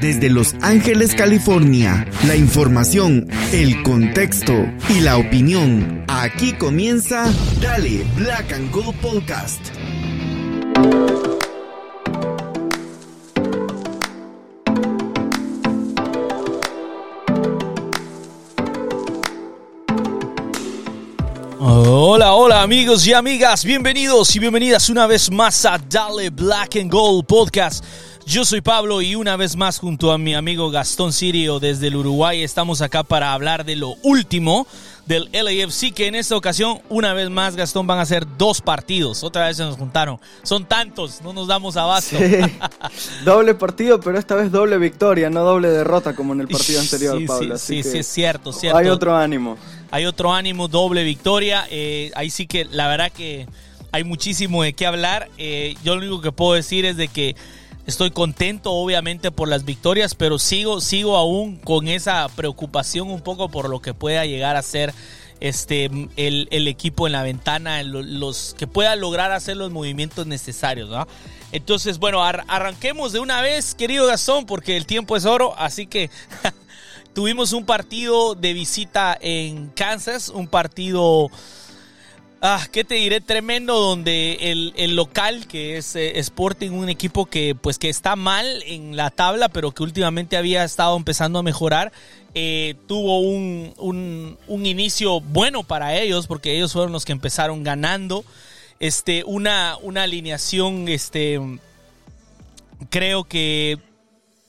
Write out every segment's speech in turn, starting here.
Desde Los Ángeles, California, la información, el contexto y la opinión. Aquí comienza Dale Black and Gold Podcast. Hola, hola amigos y amigas, bienvenidos y bienvenidas una vez más a Dale Black and Gold Podcast. Yo soy Pablo y una vez más junto a mi amigo Gastón Sirio desde el Uruguay estamos acá para hablar de lo último del LAFC que en esta ocasión una vez más Gastón van a ser dos partidos. Otra vez se nos juntaron. Son tantos, no nos damos abasto. doble partido, pero esta vez doble victoria, no doble derrota como en el partido anterior, sí, Pablo. Sí, sí, es cierto, cierto. Hay otro ánimo. Hay otro ánimo, doble victoria. Eh, ahí sí que la verdad que hay muchísimo de qué hablar. Eh, yo lo único que puedo decir es de que Estoy contento, obviamente, por las victorias, pero sigo, sigo aún con esa preocupación un poco por lo que pueda llegar a ser este, el, equipo en la ventana, los que pueda lograr hacer los movimientos necesarios. Entonces, bueno, arranquemos de una vez, querido Gastón, porque el tiempo es oro, así que tuvimos un partido de visita en Kansas, un partido Ah, ¿qué te diré? Tremendo donde el, local, que es eh, Sporting, un equipo que pues que está mal en la tabla, pero que últimamente había estado empezando a mejorar, eh, tuvo un, un, inicio bueno para ellos, porque ellos fueron los que empezaron ganando. Este, una, una alineación, este, creo que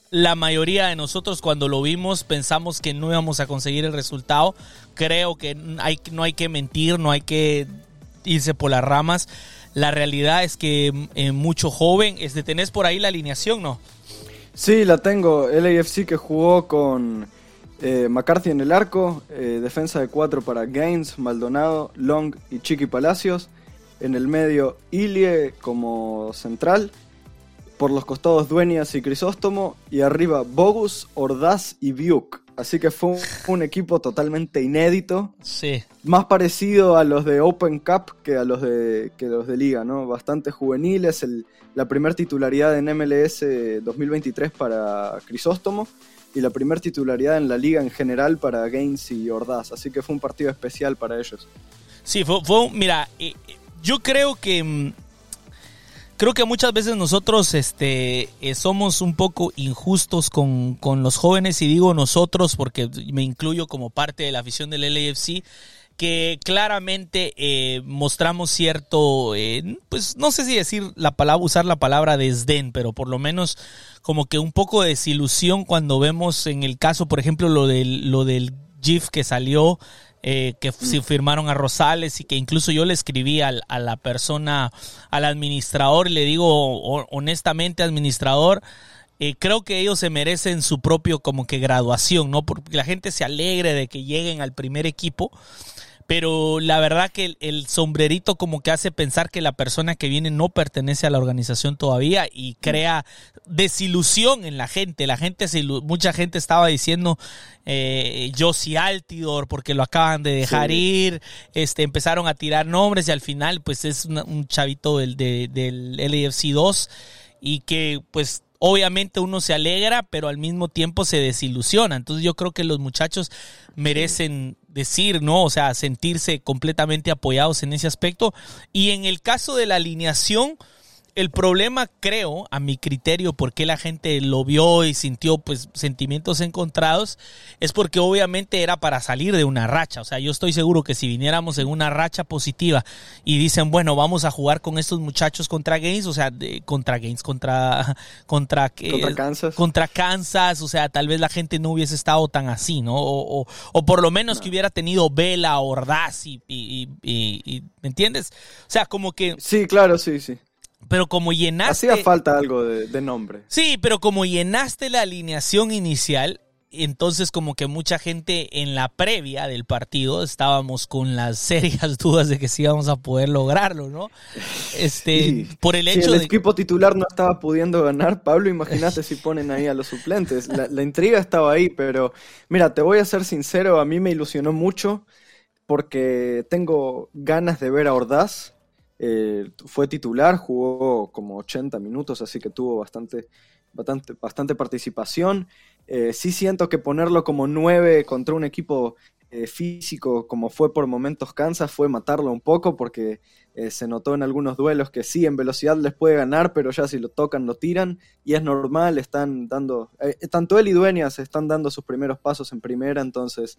la mayoría de nosotros cuando lo vimos pensamos que no íbamos a conseguir el resultado. Creo que no hay que mentir, no hay que irse por las ramas. La realidad es que eh, mucho joven, este, tenés por ahí la alineación, ¿no? Sí, la tengo. LAFC que jugó con eh, McCarthy en el arco, eh, defensa de cuatro para Gaines, Maldonado, Long y Chiqui Palacios. En el medio, Ilie como central por los costados Dueñas y Crisóstomo, y arriba Bogus, Ordaz y Biuk. Así que fue un, equipo totalmente inédito. Sí. Más parecido a los de Open Cup que a los de, que los de Liga, ¿no? Bastante juveniles. El, la primera titularidad en MLS 2023 para Crisóstomo y la primera titularidad en la Liga en general para Gaines y Ordaz. Así que fue un partido especial para ellos. Sí, fue, fue mira, eh, yo creo que mm, creo que muchas veces nosotros este, eh, somos un poco injustos con, con, los jóvenes y digo nosotros porque me incluyo como parte de la afición del LAFC que claramente eh, mostramos cierto, eh, pues no sé si decir la palabra, usar la palabra desdén, pero por lo menos como que un poco de desilusión cuando vemos en el caso, por ejemplo, lo del, lo del GIF que salió eh, que si firmaron a Rosales y que incluso yo le escribí a la persona, al administrador, y le digo honestamente, administrador, eh, creo que ellos se merecen su propio como que graduación, ¿no? Porque la gente se alegre de que lleguen al primer equipo, pero la verdad que el, sombrerito como que hace pensar que la persona que viene no pertenece a la organización todavía y crea desilusión en la gente. La gente, mucha gente estaba diciendo eh, Josie Altidor porque lo acaban de dejar ir, este, empezaron a tirar nombres y al final pues es un chavito del, del LAFC 2 y que pues obviamente uno se alegra, pero al mismo tiempo se desilusiona. Entonces yo creo que los muchachos merecen decir, ¿no? O sea, sentirse completamente apoyados en ese aspecto. Y en el caso de la alineación, el problema, creo, a mi criterio, por qué la gente lo vio y sintió pues sentimientos encontrados, es porque obviamente era para salir de una racha. O sea, yo estoy seguro que si viniéramos en una racha positiva y dicen, bueno, vamos a jugar con estos muchachos contra Gaines, o sea, contra Gaines, contra contra, contra Kansas. Contra Kansas, o sea, tal vez la gente no hubiese estado tan así, ¿no? O, por lo menos que hubiera tenido Vela, Ordaz y, y, y, ¿me entiendes? O sea, como que... Sí, claro, sí, sí pero como llenaste. Hacía falta algo de, nombre. Sí, pero como llenaste la alineación inicial, entonces como que mucha gente en la previa del partido estábamos con las serias dudas de que sí íbamos a poder lograrlo, ¿no? Este, por el hecho si el de equipo titular no estaba pudiendo ganar, Pablo, imagínate si ponen ahí a los suplentes. La, la, intriga estaba ahí, pero mira, te voy a ser sincero, a mí me ilusionó mucho porque tengo ganas de ver a Ordaz eh, fue titular, jugó como 80 minutos, así que tuvo bastante bastante, participación. Eh, sí siento que ponerlo como 9 contra un equipo eh, físico como fue por momentos Kansas fue matarlo un poco porque eh, se notó en algunos duelos que sí, en velocidad les puede ganar, pero ya si lo tocan lo tiran y es normal, están dando, eh, tanto él y Dueñas están dando sus primeros pasos en primera, entonces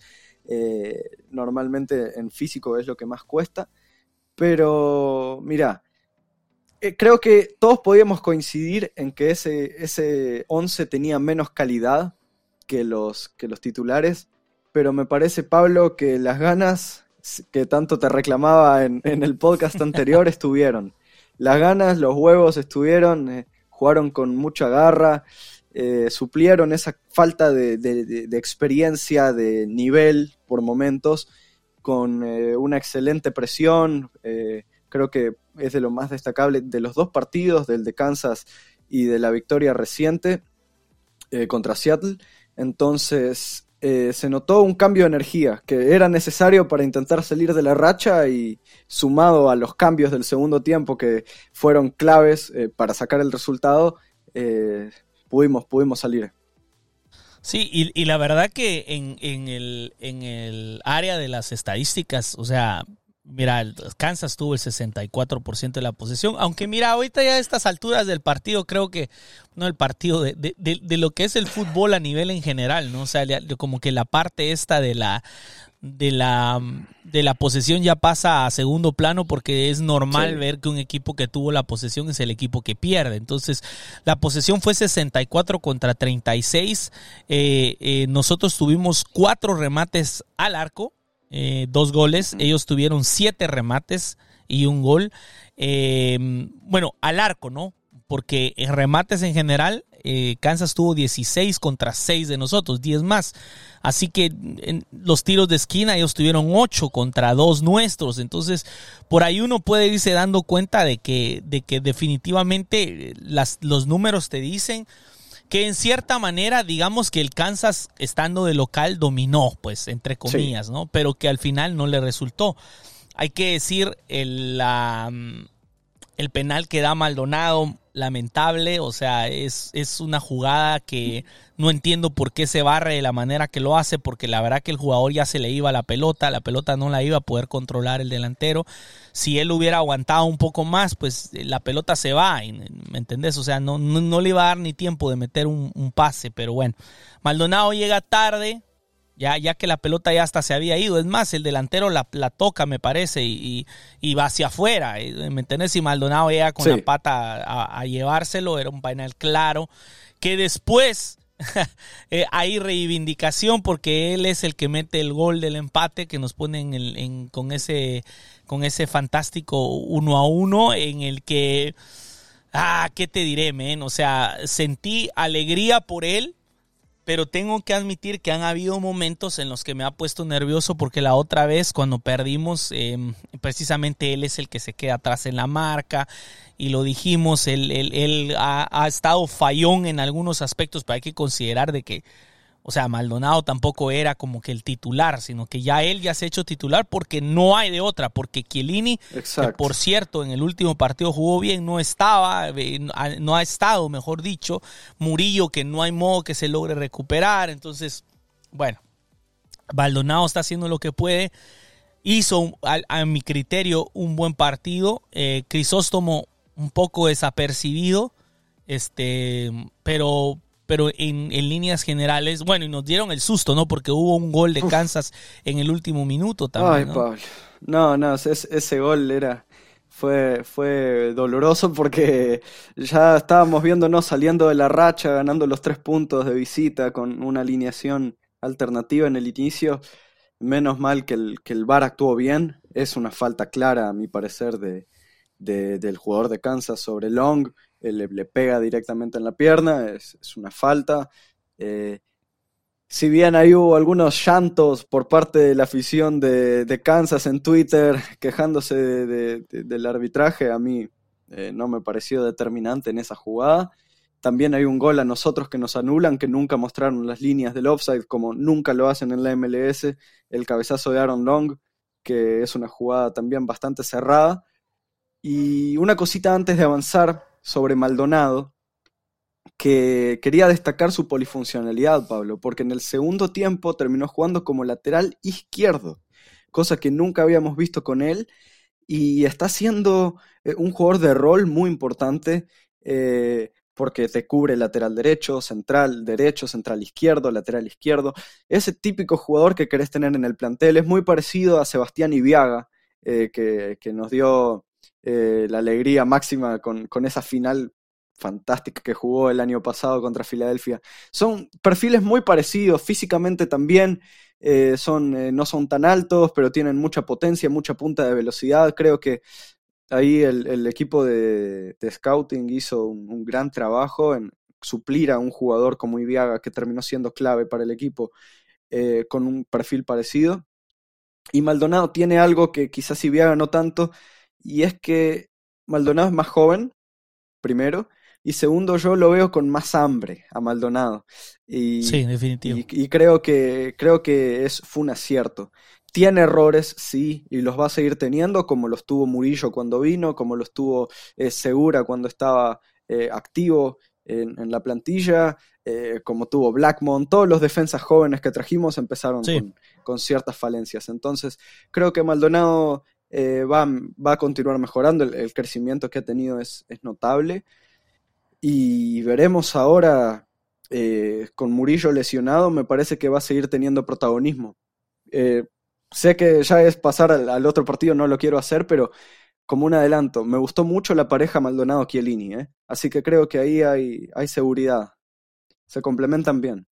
normalmente en físico es lo que más cuesta, pero mira, creo que todos podíamos coincidir en que ese, ese 11 tenía menos calidad que los, que los titulares pero me parece, Pablo, que las ganas que tanto te reclamaba en, el podcast anterior estuvieron. Las ganas, los huevos estuvieron, eh, jugaron con mucha garra, eh, suplieron esa falta de, experiencia, de nivel por momentos, con eh, una excelente presión. creo que es de lo más destacable de los dos partidos, del de Kansas y de la victoria reciente contra Seattle. Entonces, eh, se notó un cambio de energía que era necesario para intentar salir de la racha y sumado a los cambios del segundo tiempo que fueron claves eh, para sacar el resultado, eh, pudimos, pudimos salir. Sí, y, la verdad que en, en, el, en el área de las estadísticas, o sea, Mira, Kansas tuvo el 64% de la posesión, aunque mira, ahorita ya a estas alturas del partido, creo que, no el partido, de, de, de, lo que es el fútbol a nivel en general, ¿no? O sea, como que la parte esta de la, de la, de la posesión ya pasa a segundo plano porque es normal ver que un equipo que tuvo la posesión es el equipo que pierde. Entonces, la posesión fue 64 contra 36. Eh, eh, nosotros tuvimos cuatro remates al arco eh, dos goles. Ellos tuvieron siete remates y un gol. Eh, bueno, al arco, ¿no? Porque en remates en general, eh, Kansas tuvo 16 contra 6 de nosotros, 10 más. Así que en los tiros de esquina ellos tuvieron 8 contra 2 nuestros. Entonces, por ahí uno puede irse dando cuenta de que, de que definitivamente las, los números te dicen que en cierta manera, digamos que el Kansas, estando de local, dominó, pues, entre comillas, ¿no? Pero que al final no le resultó. Hay que decir, el, la, el penal que da Maldonado, lamentable, o sea, es, es una jugada que no entiendo por qué se barre de la manera que lo hace, porque la verdad que el jugador ya se le iba la pelota, la pelota no la iba a poder controlar el delantero. Si él hubiera aguantado un poco más, pues eh, la pelota se va, ¿me entendés? O sea, no, no, le iba a dar ni tiempo de meter un, un pase, pero bueno, Maldonado llega tarde, ya, ya que la pelota ya hasta se había ido. Es más, el delantero la, la toca, me parece, y, y, va hacia afuera. ¿Me entiendes? Y Maldonado llega con la pata a, llevárselo, era un panel claro. Que después eh, hay reivindicación porque él es el que mete el gol del empate que nos pone en el, en, con, ese, con ese fantástico uno a uno en el que... Ah, ¿qué te diré, men? O sea, sentí alegría por él, pero tengo que admitir que han habido momentos en los que me ha puesto nervioso porque la otra vez cuando perdimos, em, precisamente él es el que se queda atrás en la marca y lo dijimos, él, él, ha, ha, estado fallón en algunos aspectos, pero hay que considerar de que o sea, Maldonado tampoco era como que el titular, sino que ya él ya se ha hecho titular porque no hay de otra, porque Chiellini, que por cierto en el último partido jugó bien, no estaba, eh, no ha estado, mejor dicho, Murillo que no hay modo que se logre recuperar, entonces, bueno, Maldonado está haciendo lo que puede, hizo a, mi criterio un buen partido, eh, Crisóstomo un poco desapercibido, este, pero pero en, líneas generales, bueno, y nos dieron el susto, ¿no? Porque hubo un gol de Kansas en el último minuto también. Ay, Pablo. No, no, ese, gol era. Fue, fue doloroso porque ya estábamos viéndonos saliendo de la racha, ganando los tres puntos de visita con una alineación alternativa en el inicio. Menos mal que el, que el VAR actuó bien. Es una falta clara, a mi parecer, de, del jugador de Kansas sobre Long le, pega directamente en la pierna, es, una falta. Eh, si bien ahí hubo algunos llantos por parte de la afición de, Kansas en Twitter quejándose del arbitraje, a mí eh, no me pareció determinante en esa jugada. También hay un gol a nosotros que nos anulan, que nunca mostraron las líneas del offside, como nunca lo hacen en la MLS, el cabezazo de Aaron Long, que es una jugada también bastante cerrada. Y una cosita antes de avanzar, sobre Maldonado, que quería destacar su polifuncionalidad, Pablo, porque en el segundo tiempo terminó jugando como lateral izquierdo, cosa que nunca habíamos visto con él, y está siendo eh, un jugador de rol muy importante. Eh, porque te cubre lateral derecho, central derecho, central izquierdo, lateral izquierdo. Ese típico jugador que querés tener en el plantel es muy parecido a Sebastián Iviaga, eh, que, nos dio la alegría máxima con, con, esa final fantástica que jugó el año pasado contra Filadelfia. Son perfiles muy parecidos, físicamente también. Eh, son, eh, no son tan altos, pero tienen mucha potencia, mucha punta de velocidad. Creo que ahí el, equipo de, scouting hizo un, gran trabajo en suplir a un jugador como Iviaga, que terminó siendo clave para el equipo, eh, con un perfil parecido. Y Maldonado tiene algo que quizás Iviaga no tanto, y es que Maldonado es más joven, primero, y segundo, yo lo veo con más hambre a Maldonado. Y, sí, definitivo. Y, creo, que, creo que es, fue un acierto. Tiene errores, sí, y los va a seguir teniendo, como los tuvo Murillo cuando vino, como los tuvo eh, Segura cuando estaba eh, activo en, la plantilla, eh, como tuvo Blackmon. Todos los defensas jóvenes que trajimos empezaron con, ciertas falencias. Entonces, creo que Maldonado va, va, a continuar mejorando. El, crecimiento que ha tenido es, es notable. Y veremos ahora, eh, con Murillo lesionado, me parece que va a seguir teniendo protagonismo. Eh, sé que ya es pasar al, otro partido, no lo quiero hacer, pero como un adelanto, me gustó mucho la pareja Maldonado-Chiellini, ¿eh? así que creo que ahí hay, hay seguridad. Se complementan bien.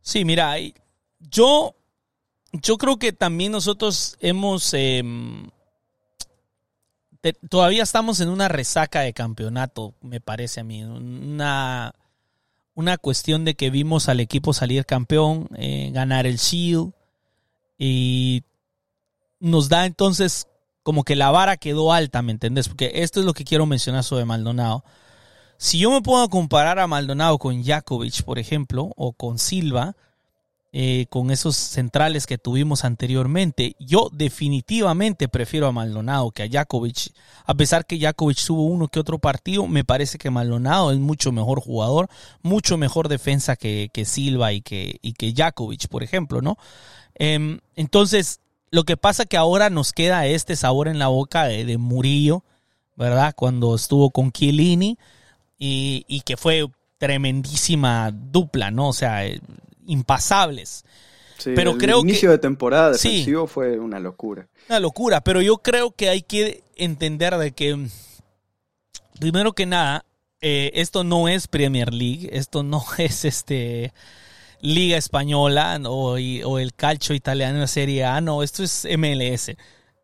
Sí, mira, yo, yo creo que también nosotros hemos... Em, todavía estamos en una resaca de campeonato, me parece a mí. Una, una cuestión de que vimos al equipo salir campeón, eh, ganar el Shield, y nos da entonces como que la vara quedó alta, ¿me entendés? Porque esto es lo que quiero mencionar sobre Maldonado. Si yo me puedo comparar a Maldonado con Jakovic, por ejemplo, o con Silva, eh, con esos centrales que tuvimos anteriormente. Yo definitivamente prefiero a Maldonado que a Jakovic. A pesar que Jakovic tuvo uno que otro partido, me parece que Maldonado es mucho mejor jugador, mucho mejor defensa que, Silva y que, y que Jakovic, por ejemplo, ¿no? Em, entonces, lo que pasa que ahora nos queda este sabor en la boca de, Murillo, ¿verdad? Cuando estuvo con Chiellini y, y que fue tremendísima dupla, ¿no? O sea, impasables. pero el creo inicio de temporada defensivo fue una locura. Una locura, pero yo creo que hay que entender de que, primero que nada, eh, esto no es Premier League, esto no es este Liga Española o, o el calcio italiano, la Serie A, no, esto es MLS.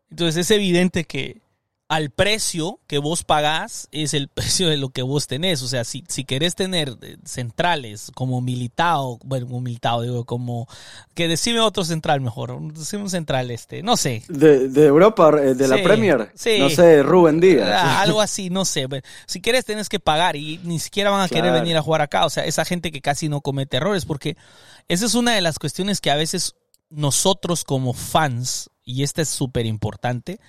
Entonces es evidente que al precio que vos pagás es el precio de lo que vos tenés. O sea, si, si querés tener eh, centrales como Militao, bueno, como Militao, digo, como... Que decime otro central mejor, decime un central este, no sé. De, Europa, eh, de la Premier, sí. no sé, Rubén Díaz. Ah, algo así, no sé. Si quieres tenés que pagar y ni siquiera van a querer venir a jugar acá. O sea, esa gente que casi no comete errores, porque esa es una de las cuestiones que a veces nosotros como fans, y esta es súper importante,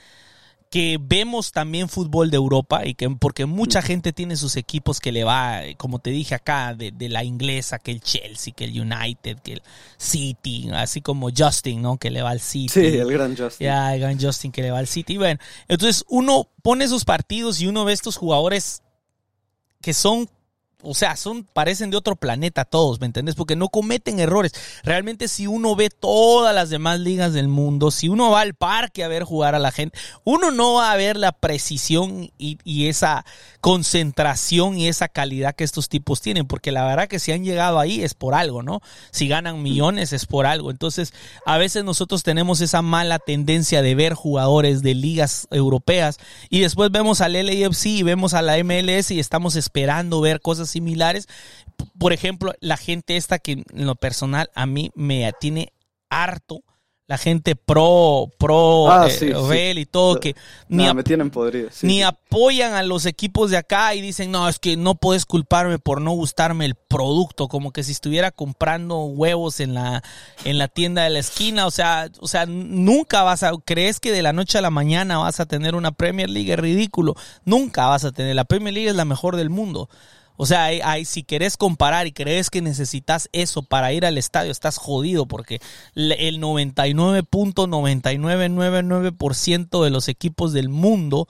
que vemos también fútbol de Europa y que porque mucha gente tiene sus equipos que le va, como te dije acá, de, la inglesa, que el Chelsea, que el United, que el City, así como Justin, ¿no? Que le va al City. Sí, el gran Justin. Ya, el gran Justin que le va al City. Bueno, entonces uno pone esos partidos y uno ve estos jugadores que son o sea, son, parecen de otro planeta todos, ¿me entendés? Porque no cometen errores. Realmente si uno ve todas las demás ligas del mundo, si uno va al parque a ver jugar a la gente, uno no va a ver la precisión y, esa concentración y esa calidad que estos tipos tienen, porque la verdad que si han llegado ahí es por algo, ¿no? Si ganan millones es por algo. Entonces, a veces nosotros tenemos esa mala tendencia de ver jugadores de ligas europeas y después vemos al LAFC y vemos a la MLS y estamos esperando ver cosas similares. Por ejemplo, la gente esta que en lo personal a mí me tiene harto la gente pro, pro ah, eh, y todo, que ni, me tienen ni apoyan a los equipos de acá y dicen, no, es que no puedes culparme por no gustarme el producto, como que si estuviera comprando huevos en la, en la tienda de la esquina, o sea, o sea, nunca vas a, crees que de la noche a la mañana vas a tener una Premier League, es ridículo, nunca vas a tener, la Premier League es la mejor del mundo. O sea, hay, si querés comparar y crees que necesitas eso para ir al estadio, estás jodido porque el 99.9999% de los equipos del mundo,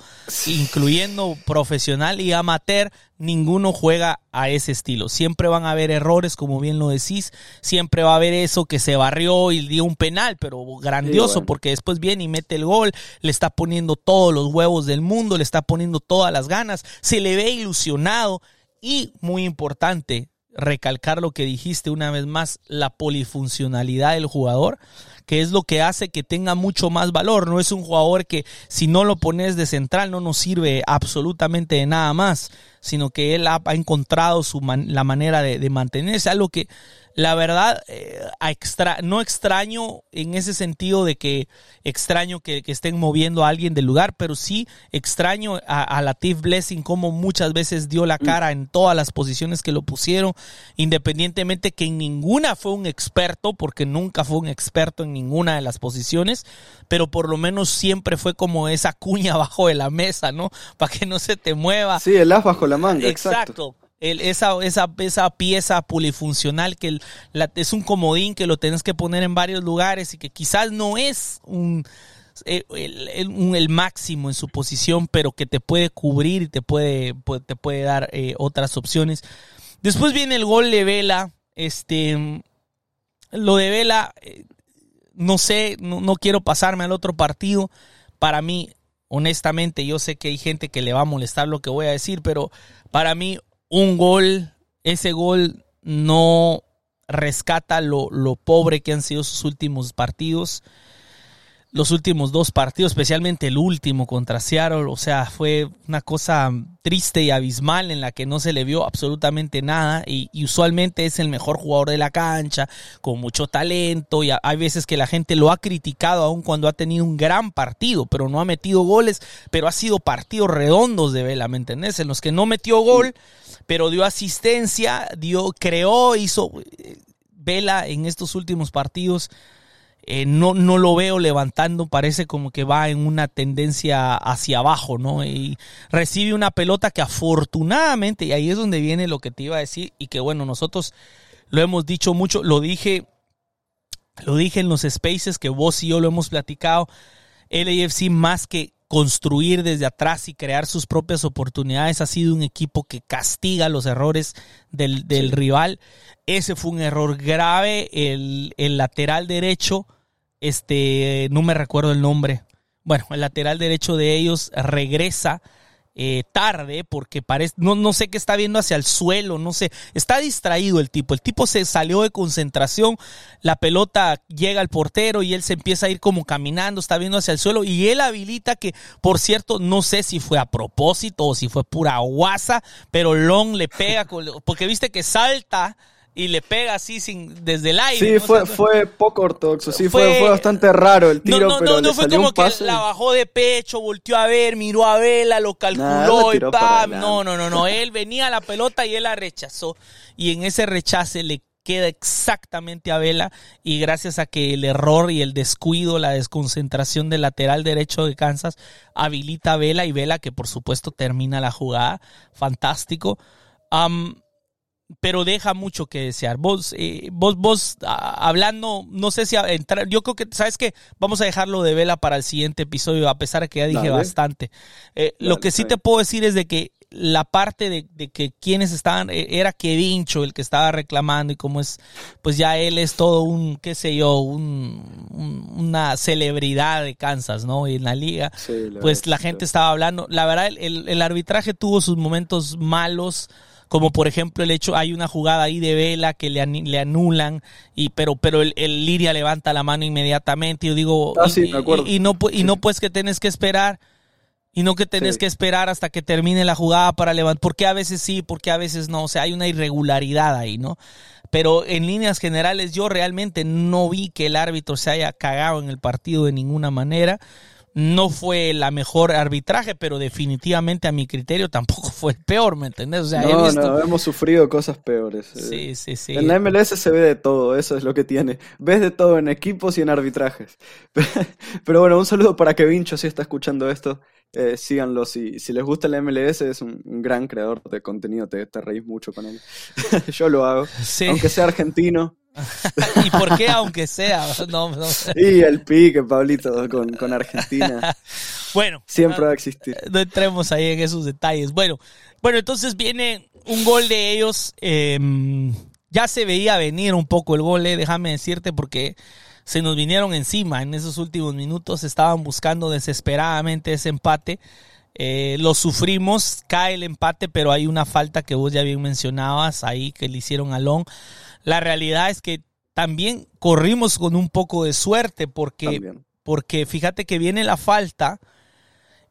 incluyendo profesional y amateur, ninguno juega a ese estilo. Siempre van a haber errores, como bien lo decís. Siempre va a haber eso que se barrió y dio un penal, pero grandioso porque después viene y mete el gol, le está poniendo todos los huevos del mundo, le está poniendo todas las ganas, se le ve ilusionado y muy importante, recalcar lo que dijiste una vez más, la polifuncionalidad del jugador, que es lo que hace que tenga mucho más valor. No es un jugador que si no lo pones de central no nos sirve absolutamente de nada más, sino que él ha, encontrado su la manera de, de mantenerse, algo que la verdad, eh, extra, no extraño en ese sentido de que extraño que, estén moviendo a alguien del lugar, pero sí extraño a, a Latif Blessing como muchas veces dio la cara en todas las posiciones que lo pusieron, independientemente que en ninguna fue un experto, porque nunca fue un experto en ninguna de las posiciones, pero por lo menos siempre fue como esa cuña abajo de la mesa, ¿no? Para que no se te mueva. Sí, el as bajo la manga. exacto esa, esa, esa pieza polifuncional que es un comodín que lo tienes que poner en varios lugares y que quizás no es un el, máximo en su posición, pero que te puede cubrir y te puede, te puede dar eh, otras opciones. Después viene el gol de Vela. Este, lo de Vela, eh, no sé, no, no quiero pasarme al otro partido. Para mí, honestamente, yo sé que hay gente que le va a molestar lo que voy a decir, pero para mí un gol, ese gol no rescata lo, lo, pobre que han sido sus últimos partidos. Los últimos dos partidos, especialmente el último contra Seattle, o sea, fue una cosa triste y abismal en la que no se le vio absolutamente nada y, usualmente es el mejor jugador de la cancha, con mucho talento y hay veces que la gente lo ha criticado aun cuando ha tenido un gran partido, pero no ha metido goles, pero ha sido partidos redondos de Vela, ¿me entendés? En los que no metió gol, pero dio asistencia, dio, creó, hizo eh, Vela en estos últimos partidos eh, no, no lo veo levantando, parece como que va en una tendencia hacia abajo, ¿no? Y recibe una pelota que afortunadamente, y ahí es donde viene lo que te iba a decir, y que bueno, nosotros lo hemos dicho mucho, lo dije, lo dije en los spaces que vos y yo lo hemos platicado, LAFC más que construir desde atrás y crear sus propias oportunidades. Ha sido un equipo que castiga los errores del, rival. Ese fue un error grave. El, el, lateral derecho este, no me recuerdo el nombre. Bueno, el lateral derecho de ellos regresa eh, tarde porque parece, no, no sé qué está viendo hacia el suelo, no sé, está distraído el tipo, el tipo se salió de concentración, la pelota llega al portero y él se empieza a ir como caminando, está viendo hacia el suelo y él habilita que, por cierto, no sé si fue a propósito o si fue pura guasa, pero Long le pega, porque viste que salta y le pega así sin desde el aire. Sí, fue, fue poco ortodoxo, sí, fue, fue, bastante raro el tiro. No, no, no, no fue como que la bajó de pecho, volteó a ver, miró a Vela, lo calculó y pam. No, no, no, no, él venía a la pelota y él la rechazó. Y en ese rechace le queda exactamente a Vela y gracias a que el error y el descuido, la desconcentración del lateral derecho de Kansas habilita a Vela y Vela que por supuesto termina la jugada. Fantástico pero deja mucho que desear. Vos, eh, vos, vos hablando, no sé si entrar, yo creo que, ¿sabes qué? Vamos a dejarlo de vela para el siguiente episodio, a pesar de que ya dije bastante. Eh, lo que sí te puedo decir es de que la parte de, de, que quienes estaban, eh, era Kevincho el que estaba reclamando y como es, pues ya él es todo un, qué sé yo, un, una celebridad de Kansas, ¿no? Y en la liga, pues la gente estaba hablando, la verdad, el, el arbitraje tuvo sus momentos malos, como por ejemplo el hecho, hay una jugada ahí de Vela que le, le anulan, y pero, pero el, Liria levanta la mano inmediatamente, y yo digo, ah, y, no, y no pues que tienes que esperar, y no que tenés que esperar hasta que termine la jugada para levantar, porque a veces sí, porque a veces no, o sea, hay una irregularidad ahí, ¿no? Pero en líneas generales yo realmente no vi que el árbitro se haya cagado en el partido de ninguna manera no fue la mejor arbitraje, pero definitivamente a mi criterio tampoco fue el peor, ¿me entendés? O sea, no, he visto... no, hemos sufrido cosas peores. Sí, Eh, sí, sí. En la MLS se ve de todo, eso es lo que tiene. Ves de todo en equipos y en arbitrajes. Pero bueno, un saludo para Kevincho si está escuchando esto. Eh, síganlo, si, si les gusta la MLS, es un, un gran creador de contenido, te, te reís mucho con él. Yo lo hago, Sí. aunque sea argentino. ¿Y por qué aunque sea? No, no. Y el pique, Pablito, con, con Argentina. Bueno, Siempre va a existir. no entremos ahí en esos detalles. Bueno, bueno, entonces viene un gol de ellos. eh, ya se veía venir un poco el gol, eh, déjame decirte, porque se nos vinieron encima en esos últimos minutos. Estaban buscando desesperadamente ese empate. Eh, lo sufrimos, cae el empate, pero hay una falta que vos ya bien mencionabas ahí que le hicieron a Long. La realidad es que también corrimos con un poco de suerte porque También. porque fíjate que viene la falta,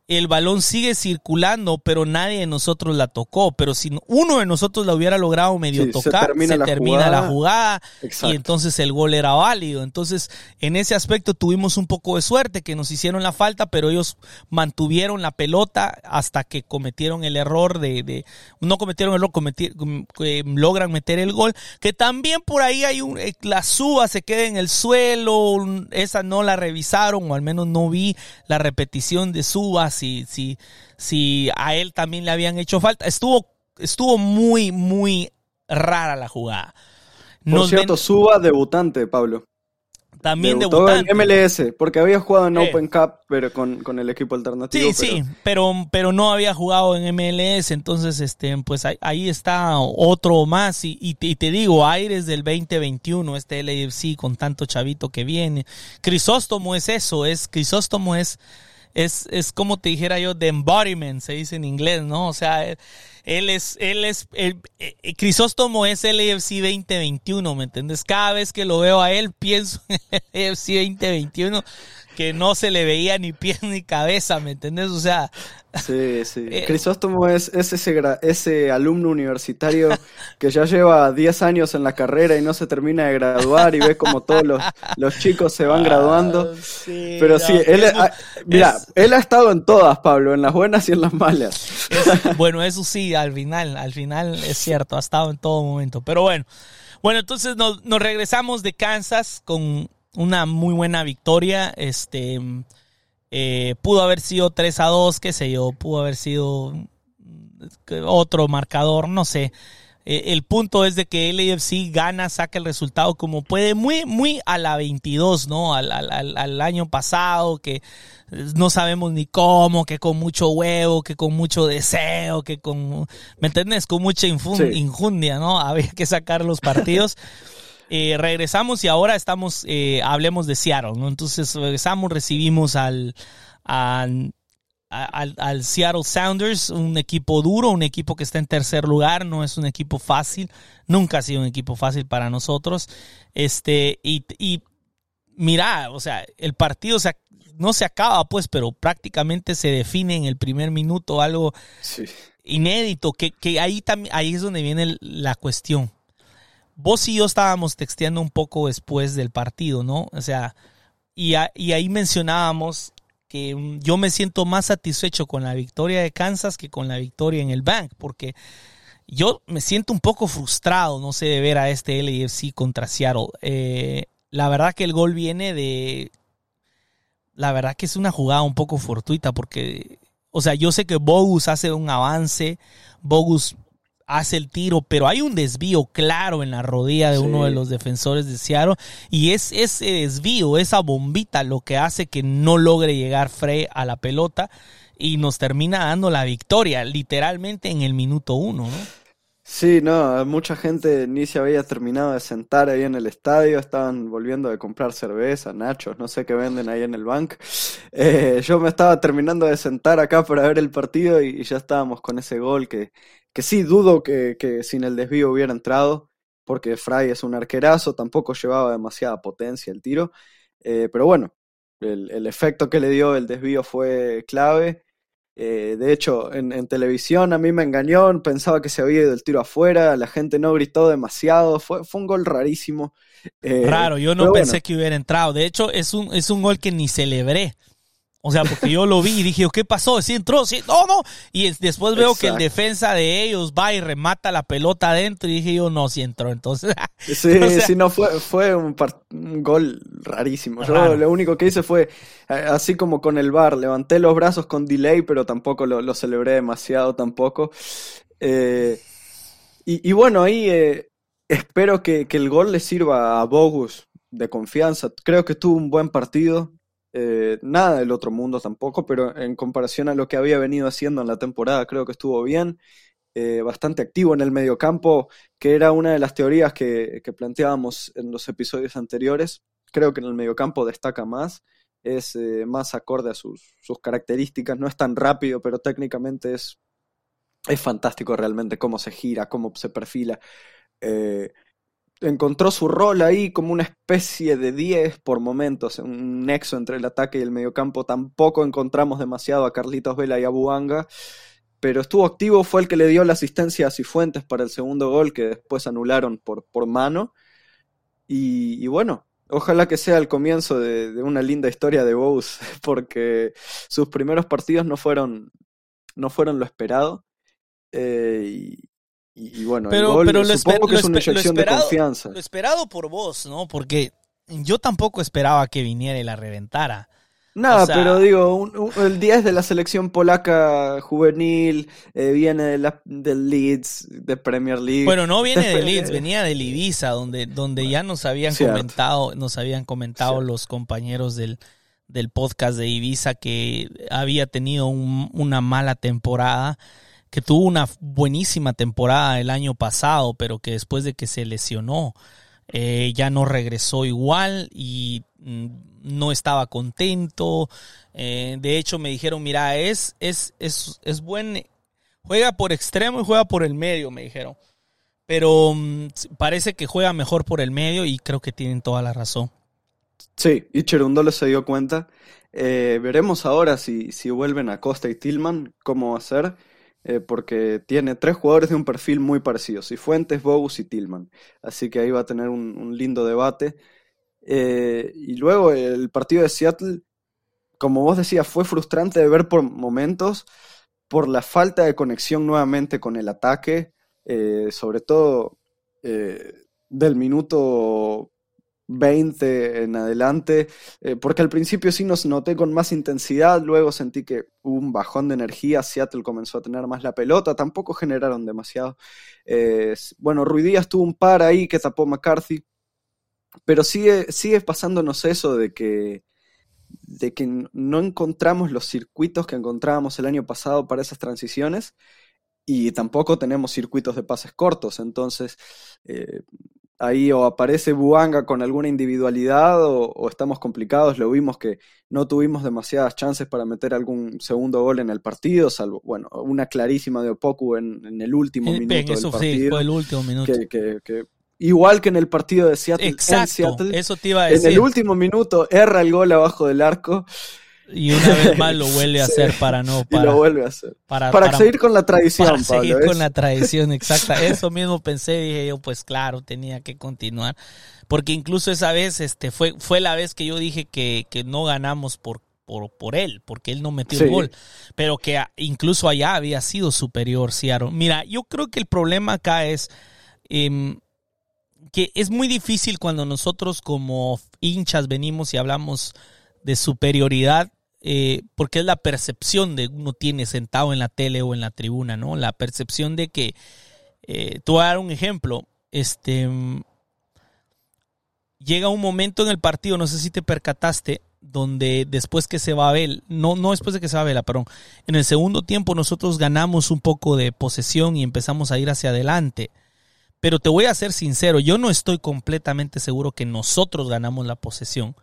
el balón sigue circulando, pero nadie de nosotros la tocó. Pero si uno de nosotros la hubiera logrado medio Sí, tocar, se termina la jugada. jugada Exacto. y entonces el gol era válido. Entonces, en ese aspecto tuvimos un poco de suerte que nos hicieron la falta, pero ellos mantuvieron la pelota hasta que cometieron el error de, de- no cometieron el error, cometieron, que logran meter el gol, que también por ahí hay un, eh, la suba se queda en el suelo, un- esa no la revisaron, o al menos no vi la repetición de suba, si, si, si a él también le habían hecho falta. Estuvo, estuvo muy, muy rara la jugada. Por cierto, ven- Suba debutante, Pablo. también Debutó debutante. en MLS, porque había jugado en. Open Cup, pero con, con el equipo alternativo. Sí, pero- sí, pero, pero no había jugado en MLS, entonces este, pues ahí, ahí está otro más y, y, te- y te digo, aires del 2021, este LAFC con tanto chavito que viene. Crisóstomo es eso, es Crisóstomo es, es, es como te dijera yo, de embodiment, se dice en inglés, ¿no? O sea, él, él es, él es, el- eh, Crisóstomo es LAFC 2021, ¿me entiendes? Cada vez que lo veo a él pienso en el LAFC 2021 que no se le veía ni pies ni cabeza, ¿me entendés? O sea, Sí, sí. Eh, Crisóstomo es, es ese, ese alumno universitario que ya lleva 10 años en la carrera y no se termina de graduar y ve como todos los, los chicos se van graduando. Ah, sí, Pero no, sí, él, es- ha- mira, es- él ha estado en todas, Pablo, en las buenas y en las malas. bueno, eso sí, al final, al final es cierto, ha estado en todo momento. Pero bueno, bueno, entonces nos, nos regresamos de Kansas con una muy buena victoria. Este eh, pudo haber sido 3 a 2, qué sé yo, pudo haber sido mm, otro marcador, no sé. Eh, el punto es de que el AFC gana, saca el resultado como puede, muy, muy a la 22, ¿no? Al, al- al- año pasado, que eh, no sabemos ni cómo, que con mucho huevo, que con mucho deseo, que con, ¿me entiendes? Con mucha Sí. injundia, ¿no? Había que sacar los partidos. Eh, regresamos y ahora estamos, eh, hablemos de Seattle, ¿no? Entonces regresamos, recibimos al, al, al, al Seattle Sounders, un equipo duro, un equipo que está en tercer lugar, no es un equipo fácil, nunca ha sido un equipo fácil para nosotros. Este, y, y mira, o sea, el partido se, no se acaba, pues, pero prácticamente se define en el primer minuto algo Sí. inédito, que, que ahí también, ahí es donde viene la cuestión. Vos y yo estábamos texteando un poco después del partido, ¿no? O sea, y, ahí mencionábamos que yo me siento más satisfecho con la victoria de Kansas que con la victoria en el Bank, porque yo me siento un poco frustrado, no sé, de ver a este LAFC contra Seattle. Eh, la verdad que el gol viene de... La verdad que es una jugada un poco fortuita porque, o sea, yo sé que Bogus hace un avance, Bogus hace el tiro, pero hay un desvío claro en la rodilla de Sí. uno de los defensores de Seattle y es ese desvío, esa bombita lo que hace que no logre llegar Frey a la pelota y nos termina dando la victoria, literalmente en el minuto uno, ¿no? Sí, no, mucha gente ni se había terminado de sentar ahí en el estadio, estaban volviendo de comprar cerveza, nachos, no sé qué venden ahí en el bank. Eh, yo me estaba terminando de sentar acá para ver el partido y, y ya estábamos con ese gol que, que sí dudo que, que sin el desvío hubiera entrado, porque Fry es un arquerazo, tampoco llevaba demasiada potencia el tiro, Eh, pero bueno, el, el efecto que le dio el desvío fue clave. Eh, de hecho, en, en televisión a mí me engañó, pensaba que se había ido el tiro afuera, la gente no gritó demasiado, fue, fue un gol rarísimo. Eh, Raro, yo no pensé bueno, que hubiera entrado. De hecho, es un, es un gol que ni celebré. O sea, porque yo lo vi y dije, ¿qué pasó? ¿Sí entró? ¿Sí? No, no. Y después veo que el defensa de ellos va y remata la pelota adentro y dije yo, no, sí entró. Entonces, sí, sí, no, fue, fue un, gol rarísimo. Yo lo único que hice fue, así como con el bar, levanté los brazos con delay, pero tampoco lo, celebré demasiado tampoco. Eh, y, bueno, ahí eh, espero que, que el gol le sirva a Bogus de confianza. Creo que tuvo un buen partido eh, nada del otro mundo tampoco, pero en comparación a lo que había venido haciendo en la temporada, creo que estuvo bien. Eh, bastante activo en el mediocampo, que era una de las teorías que, planteábamos en los episodios anteriores. Creo que en el mediocampo destaca más, es eh, más acorde a sus, características, no es tan rápido, pero técnicamente es, es fantástico realmente cómo se gira, cómo se perfila encontró su rol ahí como una especie de 10 por momentos, un nexo entre el ataque y el mediocampo. Tampoco encontramos demasiado a Carlitos Vela y a Buanga, pero estuvo activo, fue el que le dio la asistencia a Cifuentes para el segundo gol que después anularon por, por mano. Y, bueno, ojalá que sea el comienzo de, una linda historia de Bose, porque sus primeros partidos no fueron, no fueron lo esperado. Eh, y, bueno, pero, el pero lo supongo que es una inyección de confianza. Lo esperado por vos, ¿no? Porque yo tampoco esperaba que viniera y la reventara. Nada, pero digo, el 10 de la selección polaca juvenil eh, viene de la, del Leeds, de Premier League. Bueno, no viene de Leeds, venía del Ibiza, donde, donde ya nos habían comentado, nos habían comentado los compañeros del, del podcast de Ibiza que había tenido una mala temporada que tuvo una buenísima temporada el año pasado, pero que después de que se lesionó eh, ya no regresó igual y mm, no estaba contento. Eh, de hecho, me dijeron, mira, es, es, es, es buen, juega por extremo y juega por el medio, me dijeron. Pero mm, parece que juega mejor por el medio y creo que tienen toda la razón. Sí, y Cherundolo se dio cuenta. Eh, veremos ahora si, si vuelven a Costa y Tillman, cómo va a ser. Eh, porque tiene tres jugadores de un perfil muy parecido, Cifuentes, Bogus y Tillman. Así que ahí va a tener un, lindo debate. Eh, y luego el partido de Seattle, como vos decías, fue frustrante de ver por momentos, por la falta de conexión nuevamente con el ataque, eh, sobre todo del minuto 20 en adelante, eh, porque al principio sí nos noté con más intensidad, luego sentí que hubo un bajón de energía, Seattle comenzó a tener más la pelota, tampoco generaron demasiado. Eh, bueno, Ruidías tuvo un par ahí que tapó McCarthy, pero sigue, sigue pasándonos eso de que, de que no encontramos los circuitos que encontrábamos el año pasado para esas transiciones y tampoco tenemos circuitos de pases cortos, entonces eh, ahí o aparece Buanga con alguna individualidad o, estamos complicados. Lo vimos que no tuvimos demasiadas chances para meter algún segundo gol en el partido, salvo, bueno, una clarísima de Opoku en, el último minuto del partido. fue el último minuto. Que, igual que en el partido de Seattle, Exacto, eso te iba a decir. En el último minuto erra el gol abajo del arco. Y una vez más lo vuelve a hacer para no. Para, y lo vuelve a hacer. Para, seguir con la tradición, Para seguir con la tradición, exacta. Eso mismo pensé, dije yo, pues claro, tenía que continuar. Porque incluso esa vez este, fue, fue la vez que yo dije que, que no ganamos por, por, por él, porque él no metió el gol. Pero que incluso allá había sido superior Seattle. Mira, yo creo que el problema acá es. Em, que es muy difícil cuando nosotros como hinchas venimos y hablamos de superioridad eh, porque es la percepción de uno tiene sentado en la tele o en la tribuna, ¿no? La percepción de que, eh, tú voy a dar un ejemplo, este, llega un momento en el partido, no sé si te percataste, donde después que se va a ver, no, no después de que se va a ver, perdón, en el segundo tiempo nosotros ganamos un poco de posesión y empezamos a ir hacia adelante. Pero te voy a ser sincero, yo no estoy completamente seguro que nosotros ganamos la posesión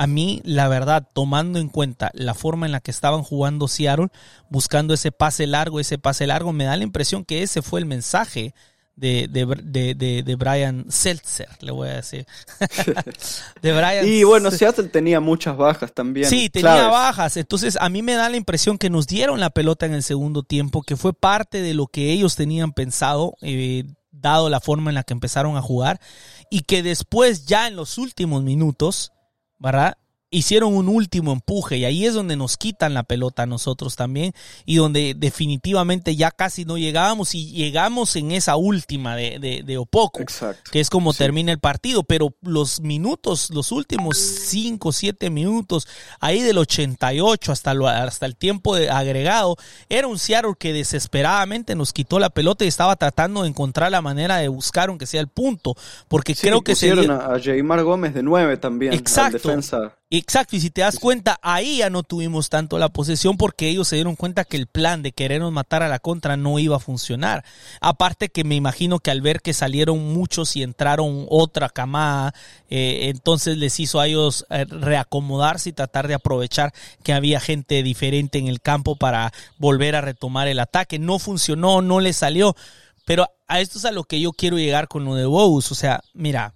a mí, la verdad, tomando en cuenta la forma en la que estaban jugando Seattle, buscando ese pase largo, ese pase largo, me da la impresión que ese fue el mensaje de, de, Brian Seltzer, le voy a decir. de Brian y bueno, Seattle tenía muchas bajas también. Sí, tenía bajas. Entonces, a mí me da la impresión que nos dieron la pelota en el segundo tiempo, que fue parte de lo que ellos tenían pensado, eh, dado la forma en la que empezaron a jugar, y que después, ya en los últimos minutos, ¿verdad? Hicieron un último empuje y ahí es donde nos quitan la pelota a nosotros también y donde definitivamente ya casi no llegábamos y llegamos en esa última de, de, de Opoco, Exacto. que es como termina el partido, pero los minutos, los últimos 5, 7 minutos, ahí del 88 hasta, lo, hasta el tiempo de agregado, era un Seattle que desesperadamente nos quitó la pelota y estaba tratando de encontrar la manera de buscar aunque sea el punto, porque Sí, creo que se a, a Jaymar Gómez de 9 también. al Exacto. defensa. Exacto, y si te das cuenta, ahí ya no tuvimos tanto la posesión porque ellos se dieron cuenta que el plan de querernos matar a la contra no iba a funcionar. Aparte que me imagino que al ver que salieron muchos y entraron otra camada, eh, entonces les hizo a ellos eh, reacomodarse y tratar de aprovechar que había gente diferente en el campo para volver a retomar el ataque. No funcionó, no le salió. Pero a esto es a lo que yo quiero llegar con lo de Bogus. O sea, mira,